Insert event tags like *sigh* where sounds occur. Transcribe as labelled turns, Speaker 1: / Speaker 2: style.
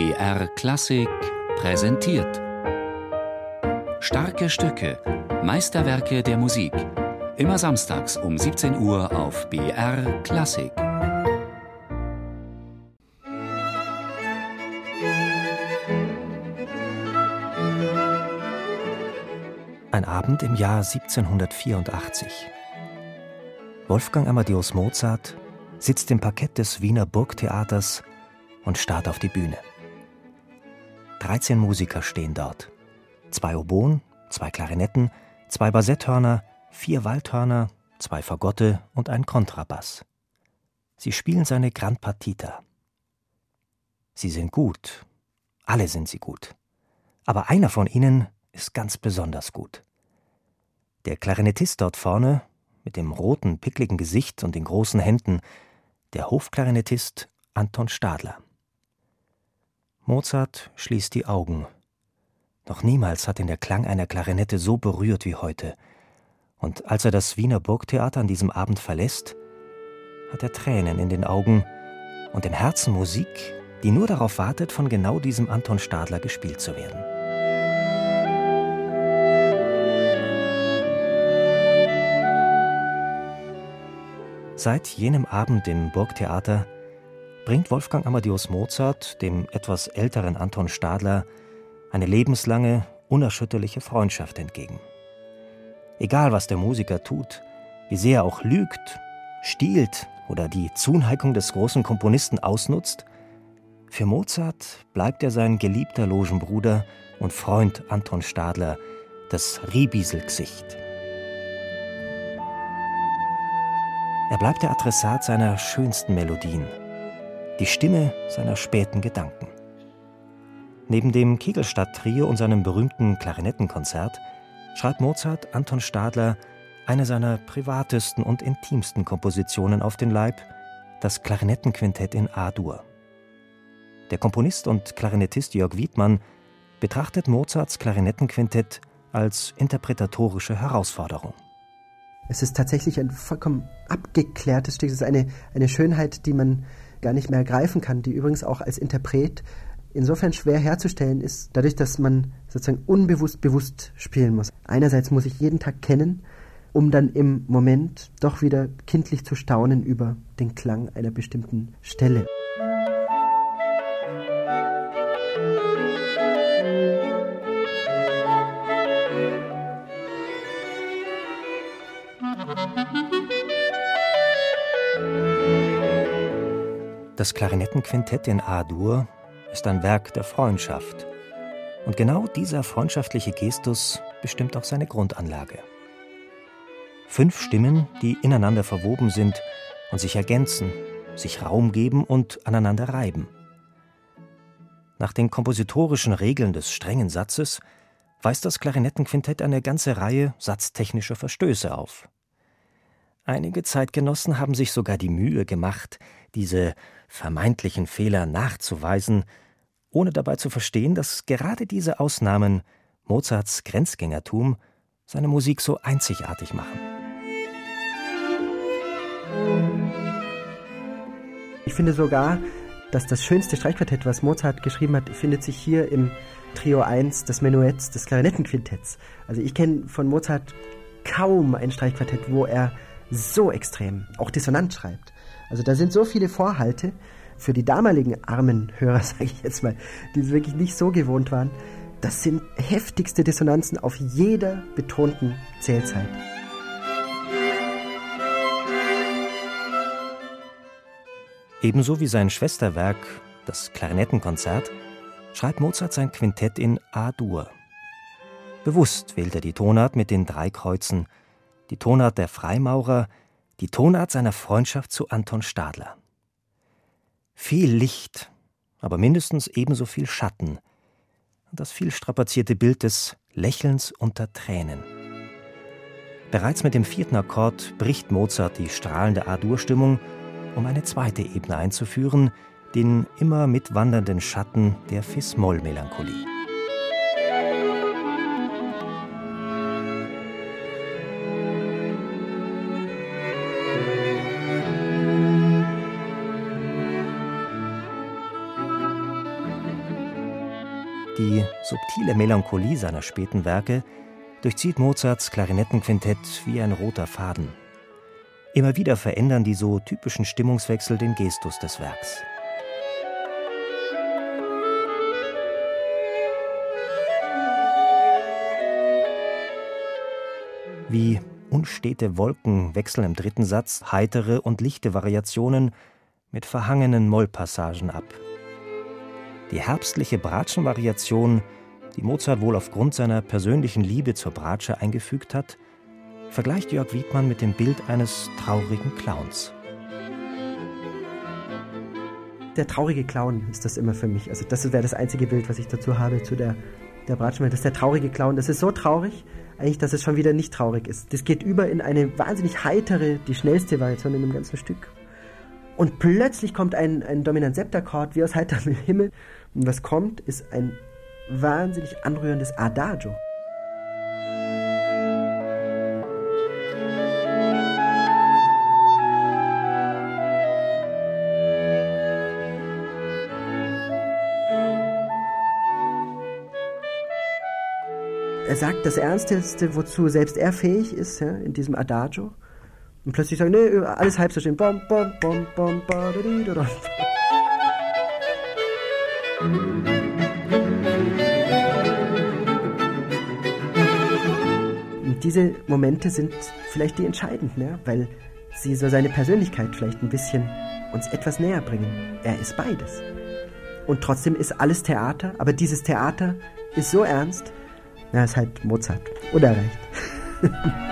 Speaker 1: BR Klassik präsentiert. Starke Stücke, Meisterwerke der Musik. Immer samstags um 17 Uhr auf BR Klassik.
Speaker 2: Ein Abend im Jahr 1784. Wolfgang Amadeus Mozart sitzt im Parkett des Wiener Burgtheaters und starrt auf die Bühne. 13 Musiker stehen dort. Zwei Oboen, zwei Klarinetten, zwei Bassetthörner, vier Waldhörner, zwei Fagotte und ein Kontrabass. Sie spielen seine Grand Partita. Sie sind gut. Alle sind sie gut. Aber einer von ihnen ist ganz besonders gut. Der Klarinettist dort vorne, mit dem roten, pickligen Gesicht und den großen Händen, der Hofklarinettist Anton Stadler. Mozart schließt die Augen. Noch niemals hat ihn der Klang einer Klarinette so berührt wie heute. Und als er das Wiener Burgtheater an diesem Abend verlässt, hat er Tränen in den Augen und im Herzen Musik, die nur darauf wartet, von genau diesem Anton Stadler gespielt zu werden. Seit jenem Abend im Burgtheater bringt Wolfgang Amadeus Mozart dem etwas älteren Anton Stadler eine lebenslange, unerschütterliche Freundschaft entgegen. Egal, was der Musiker tut, wie sehr er auch lügt, stiehlt oder die Zuneigung des großen Komponisten ausnutzt, für Mozart bleibt er sein geliebter Logenbruder und Freund Anton Stadler, das Riebieselgesicht. Er bleibt der Adressat seiner schönsten Melodien die Stimme seiner späten Gedanken. Neben dem Kegelstadt-Trio und seinem berühmten Klarinettenkonzert schreibt Mozart Anton Stadler eine seiner privatesten und intimsten Kompositionen auf den Leib, das Klarinettenquintett in A-Dur. Der Komponist und Klarinettist Jörg Wiedmann betrachtet Mozarts Klarinettenquintett als interpretatorische Herausforderung.
Speaker 3: Es ist tatsächlich ein vollkommen abgeklärtes Stück. Es ist eine, eine Schönheit, die man gar nicht mehr greifen kann, die übrigens auch als Interpret insofern schwer herzustellen ist, dadurch, dass man sozusagen unbewusst bewusst spielen muss. Einerseits muss ich jeden Tag kennen, um dann im Moment doch wieder kindlich zu staunen über den Klang einer bestimmten Stelle.
Speaker 2: Das Klarinettenquintett in A-Dur ist ein Werk der Freundschaft. Und genau dieser freundschaftliche Gestus bestimmt auch seine Grundanlage. Fünf Stimmen, die ineinander verwoben sind und sich ergänzen, sich Raum geben und aneinander reiben. Nach den kompositorischen Regeln des strengen Satzes weist das Klarinettenquintett eine ganze Reihe satztechnischer Verstöße auf. Einige Zeitgenossen haben sich sogar die Mühe gemacht, diese vermeintlichen Fehler nachzuweisen, ohne dabei zu verstehen, dass gerade diese Ausnahmen Mozarts Grenzgängertum seine Musik so einzigartig machen.
Speaker 3: Ich finde sogar, dass das schönste Streichquartett, was Mozart geschrieben hat, findet sich hier im Trio 1 des Menuetts des Klarinettenquintetts. Also ich kenne von Mozart kaum ein Streichquartett, wo er so extrem auch dissonant schreibt. Also da sind so viele Vorhalte für die damaligen armen Hörer, *laughs* sage ich jetzt mal, die es wirklich nicht so gewohnt waren. Das sind heftigste Dissonanzen auf jeder betonten Zählzeit.
Speaker 2: Ebenso wie sein Schwesterwerk, das Klarinettenkonzert, schreibt Mozart sein Quintett in A-Dur. Bewusst wählt er die Tonart mit den drei Kreuzen, die Tonart der Freimaurer, die Tonart seiner Freundschaft zu Anton Stadler. Viel Licht, aber mindestens ebenso viel Schatten. Das viel strapazierte Bild des Lächelns unter Tränen. Bereits mit dem vierten Akkord bricht Mozart die strahlende A-Dur-Stimmung, um eine zweite Ebene einzuführen, den immer mitwandernden Schatten der Fis-Moll-Melancholie. Die subtile Melancholie seiner späten Werke durchzieht Mozarts Klarinettenquintett wie ein roter Faden. Immer wieder verändern die so typischen Stimmungswechsel den Gestus des Werks. Wie unstete Wolken wechseln im dritten Satz heitere und lichte Variationen mit verhangenen Mollpassagen ab. Die herbstliche Bratschenvariation, die Mozart wohl aufgrund seiner persönlichen Liebe zur Bratsche eingefügt hat, vergleicht Jörg Wiedmann mit dem Bild eines traurigen Clowns.
Speaker 3: Der traurige Clown ist das immer für mich. Also das wäre das einzige Bild, was ich dazu habe zu der, der Bratschenwelt. Das ist der traurige Clown. Das ist so traurig, eigentlich, dass es schon wieder nicht traurig ist. Das geht über in eine wahnsinnig heitere, die schnellste Variation in dem ganzen Stück. Und plötzlich kommt ein, ein dominant Septakkord wie aus heiterem Himmel. Und was kommt, ist ein wahnsinnig anrührendes Adagio. Er sagt das Ernsteste, wozu selbst er fähig ist, ja, in diesem Adagio. Und plötzlich sagt er, nee, alles halb so schön. Bom, bom, bom, bom, ba, diese Momente sind vielleicht die entscheidenden, ja, weil sie so seine Persönlichkeit vielleicht ein bisschen uns etwas näher bringen. Er ist beides. Und trotzdem ist alles Theater, aber dieses Theater ist so ernst, na, ist halt Mozart. Unerreicht. *laughs*